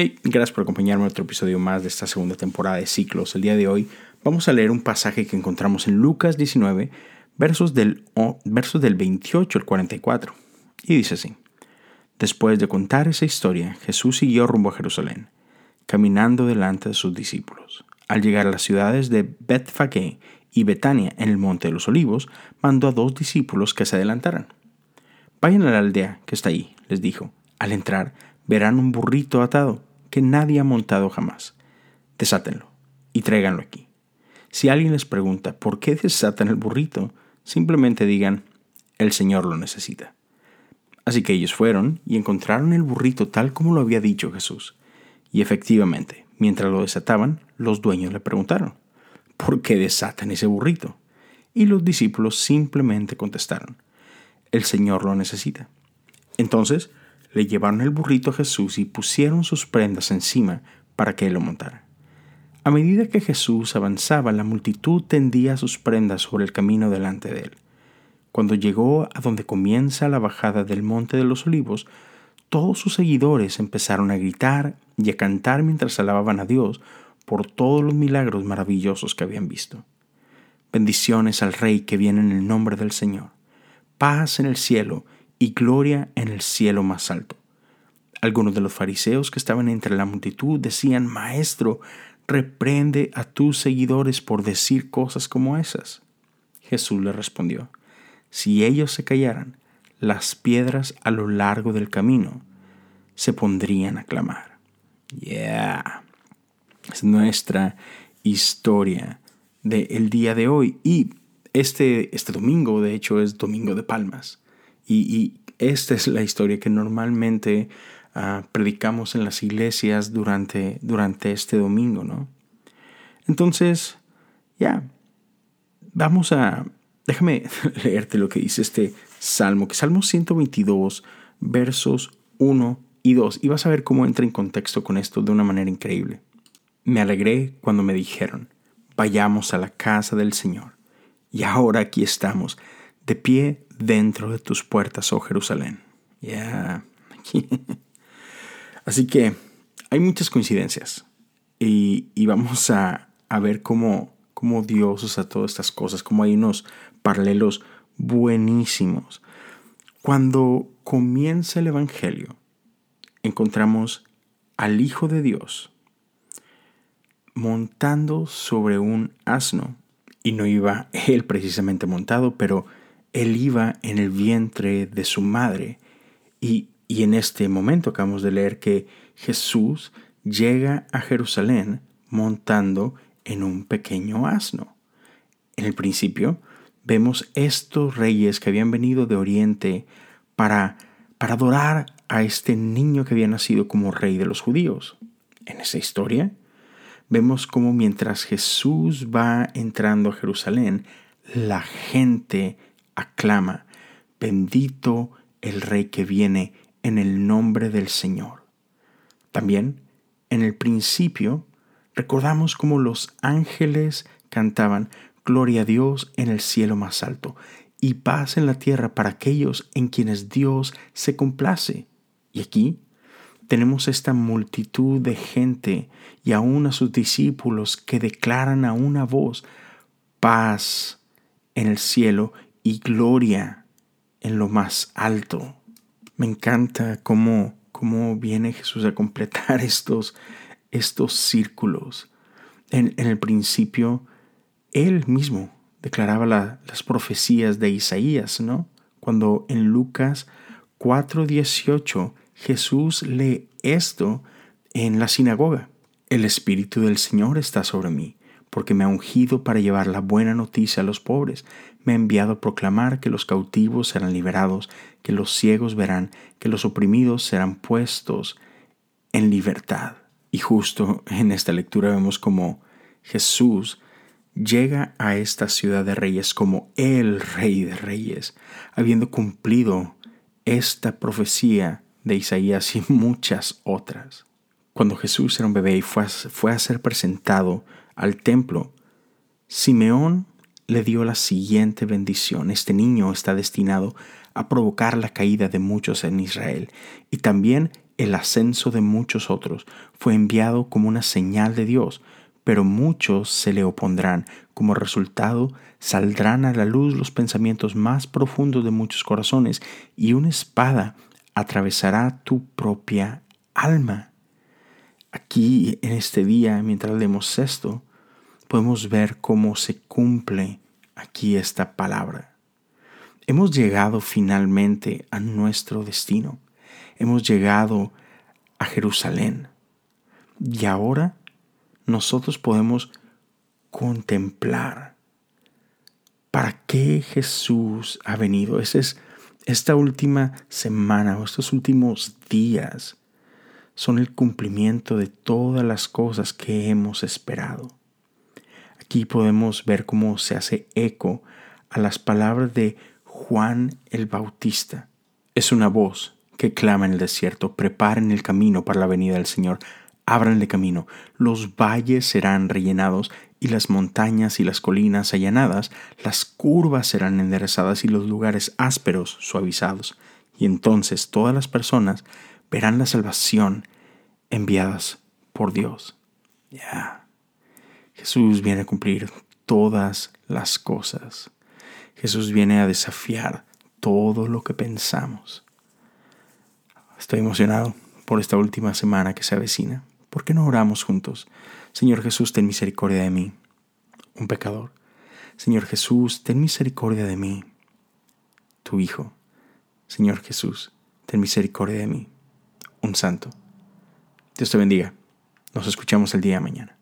Hey, gracias por acompañarme en otro episodio más de esta segunda temporada de Ciclos. El día de hoy vamos a leer un pasaje que encontramos en Lucas 19, versos del, versos del 28 al 44. Y dice así. Después de contar esa historia, Jesús siguió rumbo a Jerusalén, caminando delante de sus discípulos. Al llegar a las ciudades de Betfagé y Betania en el Monte de los Olivos, mandó a dos discípulos que se adelantaran. Vayan a la aldea que está ahí, les dijo. Al entrar, verán un burrito atado que nadie ha montado jamás. Desátenlo y tráiganlo aquí. Si alguien les pregunta por qué desatan el burrito, simplemente digan, el Señor lo necesita. Así que ellos fueron y encontraron el burrito tal como lo había dicho Jesús. Y efectivamente, mientras lo desataban, los dueños le preguntaron, ¿por qué desatan ese burrito? Y los discípulos simplemente contestaron, el Señor lo necesita. Entonces le llevaron el burrito a Jesús y pusieron sus prendas encima para que él lo montara. A medida que Jesús avanzaba, la multitud tendía sus prendas sobre el camino delante de él. Cuando llegó a donde comienza la bajada del Monte de los Olivos, todos sus seguidores empezaron a gritar y a cantar mientras alababan a Dios por todos los milagros maravillosos que habían visto. Bendiciones al Rey que viene en el nombre del Señor. Paz en el cielo y gloria en el cielo más alto. Algunos de los fariseos que estaban entre la multitud decían, Maestro, reprende a tus seguidores por decir cosas como esas. Jesús le respondió, Si ellos se callaran, las piedras a lo largo del camino se pondrían a clamar. Yeah. Es nuestra historia del día de hoy. Y este, este domingo, de hecho, es Domingo de Palmas. Y, esta es la historia que normalmente ah, predicamos en las iglesias durante, durante este domingo, ¿no? Entonces, ya, vamos a... Déjame leerte lo que dice este salmo, que Salmo 122, versos 1 y 2, y vas a ver cómo entra en contexto con esto de una manera increíble. Me alegré cuando me dijeron, vayamos a la casa del Señor. Y ahora aquí estamos, de pie dentro de tus puertas, oh Jerusalén. Así que hay muchas coincidencias y, vamos a, ver cómo, cómo Dios usa todas estas cosas, cómo hay unos paralelos buenísimos. Cuando comienza el Evangelio, encontramos al Hijo de Dios montando sobre un asno. Y no iba él precisamente montado, pero él iba en el vientre de su madre. Y, y en este momento acabamos de leer que Jesús llega a Jerusalén montando en un pequeño asno. En el principio vemos estos reyes que habían venido de Oriente para, para adorar a este niño que había nacido como rey de los judíos. En esa historia vemos como mientras Jesús va entrando a Jerusalén, la gente aclama, bendito el Rey que viene en el nombre del Señor. También, en el principio, recordamos cómo los ángeles cantaban, Gloria a Dios en el cielo más alto y paz en la tierra para aquellos en quienes Dios se complace. Y aquí tenemos esta multitud de gente y aún a sus discípulos que declaran a una voz paz en el cielo y gloria en lo más alto. Me encanta cómo, cómo viene Jesús a completar estos, estos círculos. En, el principio, Él mismo declaraba las profecías de Isaías, ¿no? Cuando en Lucas 4:18 Jesús lee esto en la sinagoga. El Espíritu del Señor está sobre mí porque me ha ungido para llevar la buena noticia a los pobres, me ha enviado a proclamar que los cautivos serán liberados, que los ciegos verán, que los oprimidos serán puestos en libertad. Y justo en esta lectura vemos como Jesús llega a esta ciudad de reyes como el rey de reyes, habiendo cumplido esta profecía de Isaías y muchas otras. Cuando Jesús era un bebé y fue fue a ser presentado al templo, Simeón le dio la siguiente bendición. Este niño está destinado a provocar la caída de muchos en Israel y también el ascenso de muchos otros fue enviado como una señal de Dios, pero muchos se le opondrán. Como resultado, saldrán a la luz los pensamientos más profundos de muchos corazones y una espada atravesará tu propia alma. Aquí, en este día, mientras leemos esto, podemos ver cómo se cumple aquí esta palabra. Hemos llegado finalmente a nuestro destino. Hemos llegado a Jerusalén. Y ahora nosotros podemos contemplar para qué Jesús ha venido. Esa es esta última semana o estos últimos días son el cumplimiento de todas las cosas que hemos esperado. Aquí podemos ver cómo se hace eco a las palabras de Juan el Bautista. Es una voz que clama en el desierto, preparen el camino para la venida del Señor, abranle camino, los valles serán rellenados y las montañas y las colinas allanadas, las curvas serán enderezadas y los lugares ásperos suavizados. Y entonces todas las personas verán la salvación enviadas por Dios. Ya. Jesús viene a cumplir todas las cosas. Jesús viene a desafiar todo lo que pensamos. Estoy emocionado por esta última semana que se avecina. ¿Por qué no oramos juntos? Señor Jesús, ten misericordia de mí, un pecador. Señor Jesús, ten misericordia de mí, tu Hijo. Señor Jesús, ten misericordia de mí, un santo. Dios te bendiga. Nos escuchamos el día de mañana.